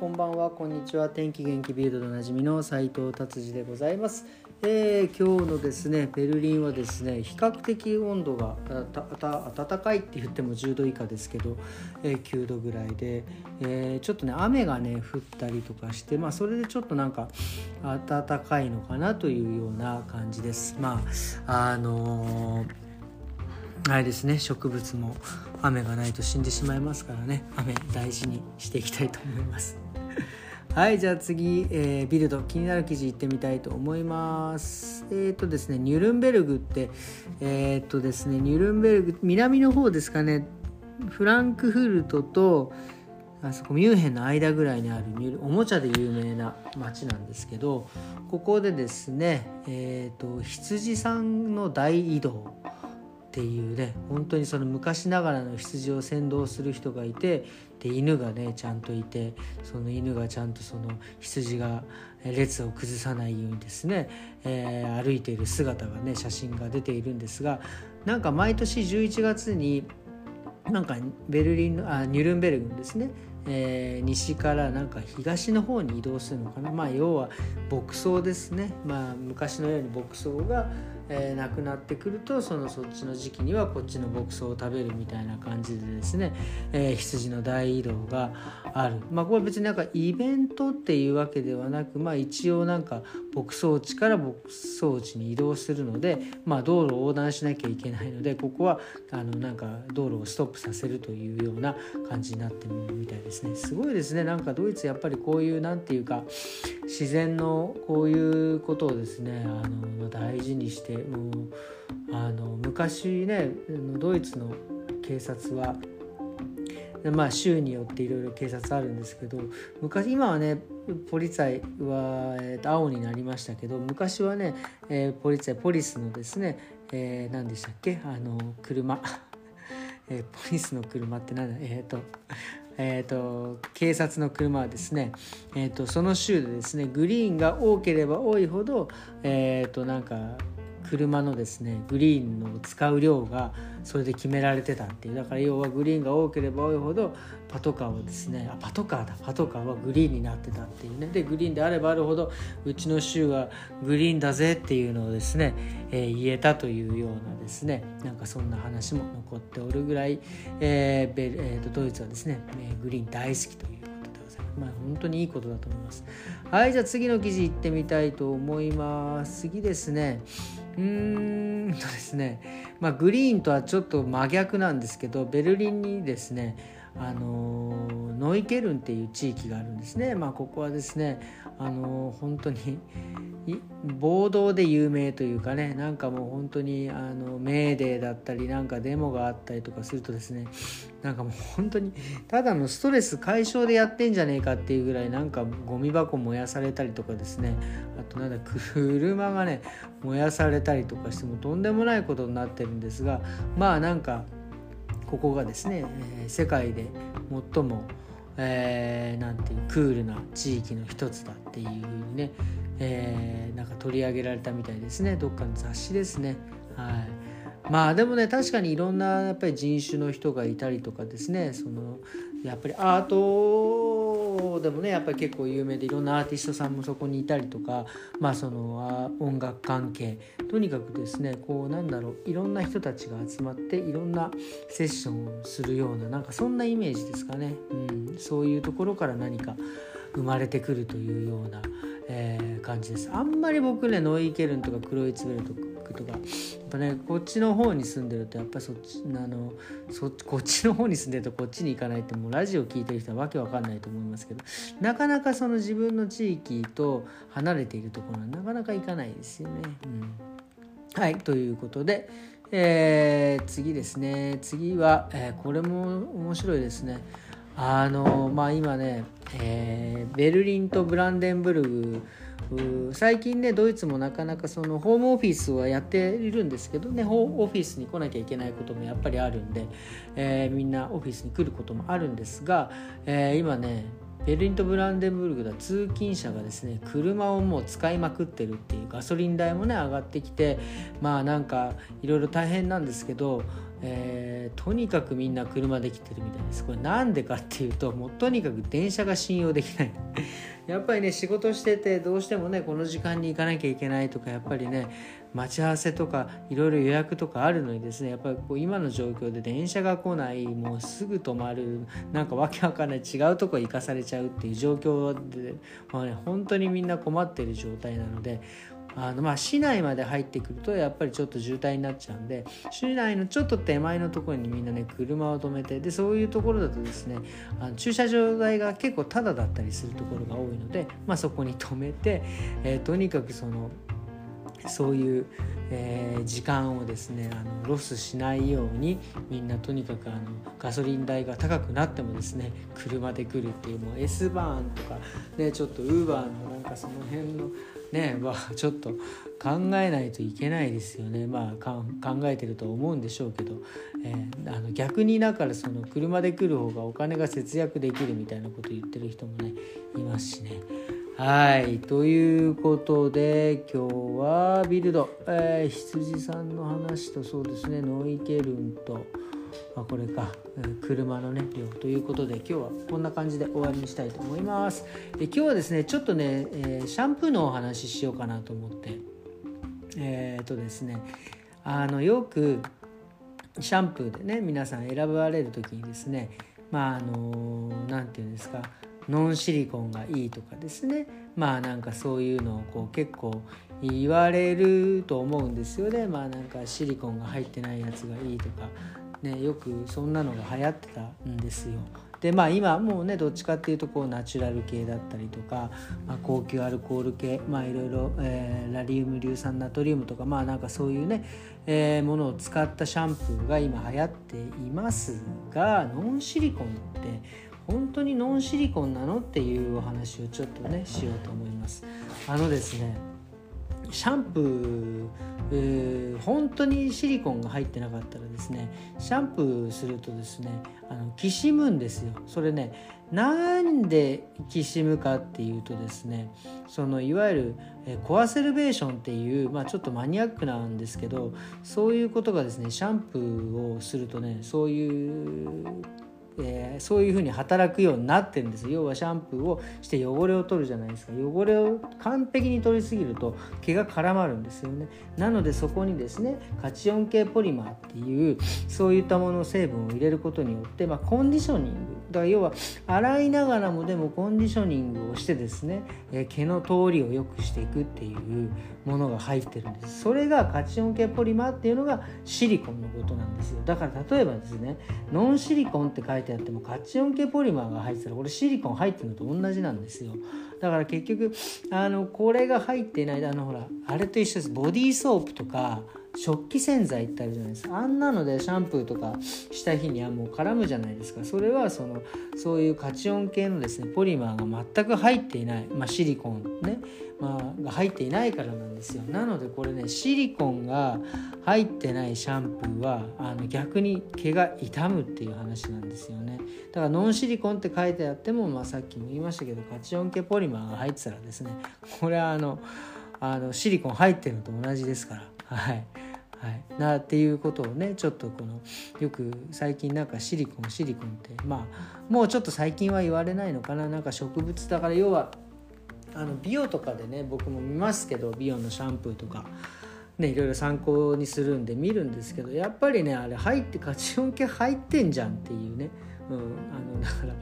こんばんはこんにちは。天気元気ビルドでおなじみの斉藤達治でございます、えー、今日のですねベルリンはですね比較的温度が暖かいって言っても10度以下ですけど、えー、9度ぐらいで、えー、ちょっとね雨がね降ったりとかしてまあそれでちょっとなんか暖かいのかなというような感じです。まああのーあれですね植物も雨がないと死んでしまいますからね雨大事にしていきたいと思います。はいじゃあ次、えー、ビルド気になる記事いってみたいと思います。えっ、ー、とですねニュルンベルグってえっ、ー、とですねニュルンベルグ南の方ですかね。フランクフルトとあそこミュンヘンの間ぐらいにあるおもちゃで有名な町なんですけどここでですねえっ、と羊さんの大移動。っていうね本当にその昔ながらの羊を先導する人がいてで犬がねちゃんといてその犬がちゃんとその羊が列を崩さないようにですね、えー、歩いている姿がね写真が出ているんですがなんか毎年11月になんかベルリンのあニュルンベルグですねえー、西からなんか東の方に移動するのかな。まあ要は牧草ですね。まあ昔のように牧草がえー、なくなってくるとそのそっちの時期にはこっちの牧草を食べるみたいな感じでですね、えー、羊の大移動がある。まあこれは別になんかイベントっていうわけではなくまあ一応なんか牧草地から牧草地に移動するのでまあ道路を横断しなきゃいけないのでここはあのなんか道路をストップさせるというような感じになってるみたいですね。すごいですね。なんかドイツやっぱりこういうなんていうか自然のこういうことをですねあの大事にしてもうあの昔ねドイツの警察はまあ州によっていろいろ警察あるんですけど昔今はねポリツァイは、えー、と青になりましたけど昔はね、えー、ポリツァイポリスのですね、えー、何でしたっけ？あの車、えー、ポリスの車って何だ？えっ、ー、とえーと、警察の車はですね、えーと、その州でですねグリーンが多ければ多いほど、えーとなんか車のですねグリーンの使う量がそれで決められてたっていうだから要はグリーンが多ければ多いほどパトカーはですねあパトカーだパトカーはグリーンになってたっていうねでグリーンであればあるほどうちの州はグリーンだぜっていうのをですね、えー、言えたというようなですねなんかそんな話も残っておるぐらい、えーベえーと、ドイツはですねグリーン大好きというまあ、本当にいいことだと思います。はい、じゃあ次の記事いってみたいと思います。次ですね。うーんとですね、まあ、グリーンとはちょっと真逆なんですけどベルリンにですねあのノイケルンっていう地域があるんですね。まあ、ここはですねあの本当に暴動で有名というかねなんかもう本当にあのメーデーだったりなんかデモがあったりとかするとですねなんかもう本当にただのストレス解消でやってんじゃねえかっていうぐらいなんかゴミ箱燃やされたりとかですねあとなんだ車がね燃やされたりとかしてもとんでもないことになってるんですがまあなんかここがですね、えー、世界で最もえー、なんていうクールな地域の一つだっていうふうにね、えー、なんか取り上げられたみたいですね。どっかの雑誌ですね。はい。まあでもね確かにいろんなやっぱり人種の人がいたりとかですねそのやっぱりアートでもねやっぱり結構有名でいろんなアーティストさんもそこにいたりとかまあその音楽関係とにかくですねこうなんだろういろんな人たちが集まっていろんなセッションをするようななんかそんなイメージですかね、うん、そういうところから何か生まれてくるというような、えー、感じです。あんまり僕ねノイケルンとかクロイツベルとかとかやっぱねこっちの方に住んでるとやっぱりそっちあのそこっちの方に住んでるとこっちに行かないってもうラジオ聞いてる人はわけわかんないと思いますけどなかなかその自分の地域と離れているところはなかなか行かないですよね。うん、はいということで、えー、次ですね次は、えー、これも面白いですね。あのまあ今ね、えー、ベルリンとブランデンブルグ最近ねドイツもなかなかそのホームオフィスはやっているんですけどねホーオフィスに来なきゃいけないこともやっぱりあるんで、えー、みんなオフィスに来ることもあるんですが、えー、今ねベルリンとブランデンブルクでは通勤者がですね車をもう使いまくってるっていうガソリン代もね上がってきてまあなんかいろいろ大変なんですけどえー、とにかくみんな車で来てるみたいです。これなんでかっていうともうとにかく電車が信用できない。やっぱりね仕事しててどうしてもねこの時間に行かなきゃいけないとかやっぱりね待ち合わせとかいろいろ予約とかあるのにですねやっぱりこう今の状況で電車が来ないもうすぐ止まるなんかわけわかんない違うとこ行かされちゃうっていう状況で、まあね、本当にみんな困ってる状態なのであのまあ市内まで入ってくるとやっぱりちょっと渋滞になっちゃうんで市内のちょっと手前のところにみんなね車を止めてでそういうところだとですねあの駐車場代が結構タダだったりするところが多いので、まあ、そこに止めて、えー、とにかくそのそういう、えー、時間をですねあのロスしないようにみんなとにかくあのガソリン代が高くなってもですね車で来るっていうもう S バーンとかねちょっとウーバーのなんかその辺のねまあちょっと考えないといけないですよねまあ考えてると思うんでしょうけど、えー、あの逆にだからその車で来る方がお金が節約できるみたいなこと言ってる人もねいますしね。はいということで今日はビルド、えー、羊さんの話とそうですね。ノイケルンと。まあこれか車のね量ということで今日はこんな感じで終わりにしたいと思います。え今日はですねちょっとね、えー、シャンプーのお話ししようかなと思って。えー、とですねあのよくシャンプーでね皆さん選ばれる時にですねまああの何て言うんですかノンシリコンがいいとかですね。まあなんかそういうのをこう結構言われると思うんですよね。まあなんかシリコンが入ってないやつがいいとかね、よくそんなのが流行ってたんですよ。でまあ今もうねどっちかっていうとこうナチュラル系だったりとか、まあ、高級アルコール系まあいろいろ、えー、ラリウム硫酸ナトリウムとかまあなんかそういうね、えー、ものを使ったシャンプーが今流行っていますがノンシリコンって本当にノンシリコンなの？っていうお話をちょっとねしようと思います。あのですねシャンプーえー、本当にシリコンが入ってなかったらですねシャンプーするとですねあのきしむんですよそれねなんできしむかっていうとですねそのいわゆる、えコアセルベーションっていう、まあ、ちょっとマニアックなんですけどそういうことがですねシャンプーをするとねそういうえー、そういうふうに働くようになってるんです。要はシャンプーをして汚れを取るじゃないですか。汚れを完璧に取りすぎると毛が絡まるんですよね。なのでそこにですねカチオン系ポリマーっていうそういったもの成分を入れることによって、まあ、コンディショニング。だから要は洗いながらもでもコンディショニングをしてですね、えー、毛の通りを良くしていくっていうものが入ってるんです。それがカチオン系ポリマーっていうのがシリコンのことなんですよ。だから例えばですねノンシリコンって書いてあってもカチオン系ポリマーが入ってたらこれシリコン入ってるのと同じなんですよ。だから結局あのこれが入ってないあのほらあれと一緒です。ボディーソープとか食器洗剤ってあるじゃないですか。あんなのでシャンプーとかした日にはもう絡むじゃないですか。それはそのそういうカチオン系のですねポリマーが全く入っていない、まあ、シリコンね、まあ、が入っていないからなんですよ。なのでこれねシリコンが入ってないシャンプーはあの逆に毛が傷むっていう話なんですよね。だからノンシリコンって書いてあっても、まあ、さっきも言いましたけどカチオン系ポリマーが入ってたらですねこれはあのあのシリコン入ってるのと同じですから。はい。はい、なっていうことをねちょっとこのよく最近なんかシリコンシリコンってまあもうちょっと最近は言われないのかななんか植物だから要はあの美容とかでね僕も見ますけど美容のシャンプーとか。ね、いろいろ参考にするんで見るんですけどやっぱりねあれ入ってカチオン系入ってんじゃんっていうね、うん、あのだから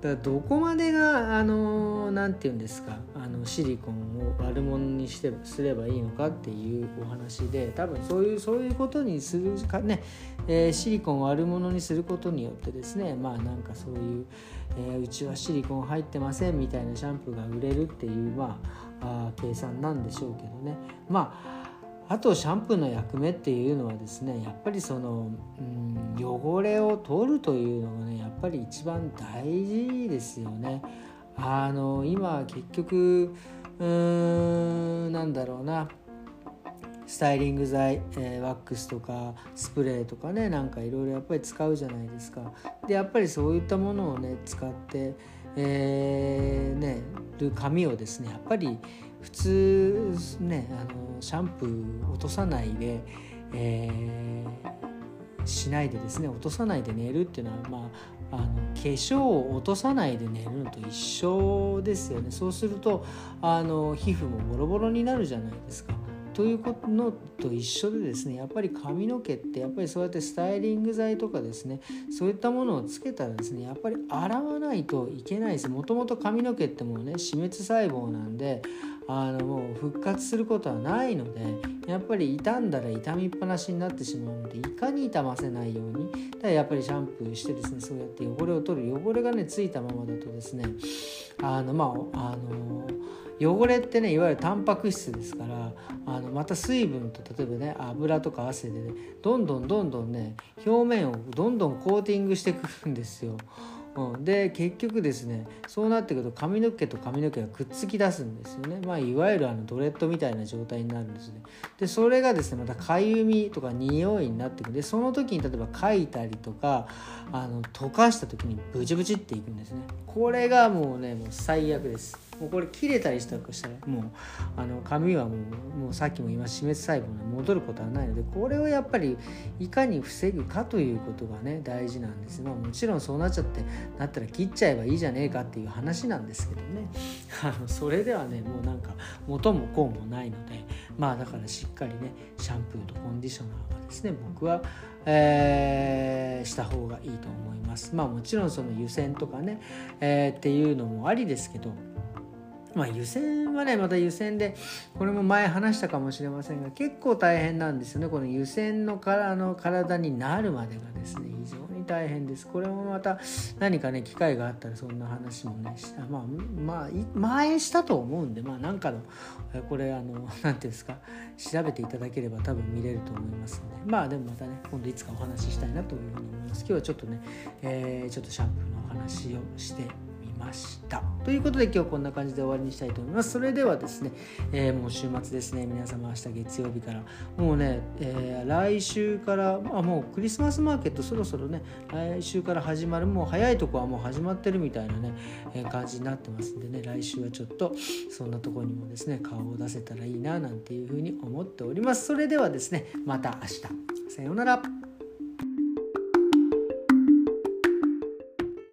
だからどこまでがあのなんて言うんですかあのシリコンを悪者にしてすればいいのかっていうお話で多分そういうそういうことにするかね、えー、シリコンを悪者にすることによってですねまあなんかそういう、えー、うちはシリコン入ってませんみたいなシャンプーが売れるっていうまああ計算なんでしょうけどね。まああとシャンプーの役目っていうのはですねやっぱりその、うん、汚れを取るというのがねやっぱり一番大事ですよね。あの今結局うーんなんだろうなスタイリング剤、えー、ワックスとかスプレーとかねなんかいろいろやっぱり使うじゃないですか。でやっぱりそういったものをね使ってえー、ねる髪をですねやっぱり普通ねあのシャンプー落とさないで、えー、しないでですね落とさないで寝るっていうのはまああの化粧を落とさないで寝るのと一緒ですよねそうするとあの皮膚もボロボロになるじゃないですか。ということのと一緒でですねやっぱり髪の毛ってやっぱりそうやってスタイリング剤とかですねそういったものをつけたらですねやっぱり洗わないといけないですもともと髪の毛ってもうね死滅細胞なんであのもう復活することはないのでやっぱり傷んだら傷みっぱなしになってしまうのでいかに傷ませないようにだやっぱりシャンプーしてですねそうやって汚れを取る汚れがねついたままだとですねあのまああの汚れってねいわゆるタンパク質ですからあのまた水分と例えばね油とか汗でねどんどんどんどんね表面をどんどんコーティングしてくるんですよ。うん、で結局ですねそうなってくると髪の毛と髪の毛がくっつき出すんですよね、まあ、いわゆるあのドレッドみたいな状態になるんですね。でそれがですねまたかゆみとか匂いになってくる。でその時に例えばかいたりとかあの溶かした時にブチブチっていくんですね。これがもうねもう最悪です。もうこれ切れたりしたとしたらもうあの髪はもうもうさっきも言いました死滅細胞に戻ることはないのでこれをやっぱりいかに防ぐかということがね大事なんです、まあ、もちろんそうなっちゃってなったら切っちゃえばいいじゃねえかっていう話なんですけどねあのそれではねもうなんか元も子もないのでまあだからしっかりねシャンプーとコンディショナーはですね僕はえー、した方がいいと思います。まあもちろんその湯煎とかね、えー、っていうのもありですけどまあ、湯煎はねまた湯煎でこれも前話したかもしれませんが結構大変なんですよね。この湯煎のからの体になるまでがですね非常に大変です。これもまた何かね機会があったらそんな話もねした。まあまあ前したと思うんでまあなんかのこれあの何ていうんですか調べていただければ多分見れると思いますので。まあでもまたね今度いつかお話ししたいなというふうに思います。今日はちょっとね、えー、ちょっとシャンプーのお話をしてました。ということで今日こんな感じで終わりにしたいと思います。それではですね、えー、もう週末ですね。皆様明日月曜日から。もうね、えー、来週からあもうクリスマスマーケットそろそろね来週から始まるもう早いとこはもう始まってるみたいなね、えー、感じになってますんでね。来週はちょっとそんなとこにもですね顔を出せたらいいななんていうふうに思っております。それではですねまた明日。さようなら。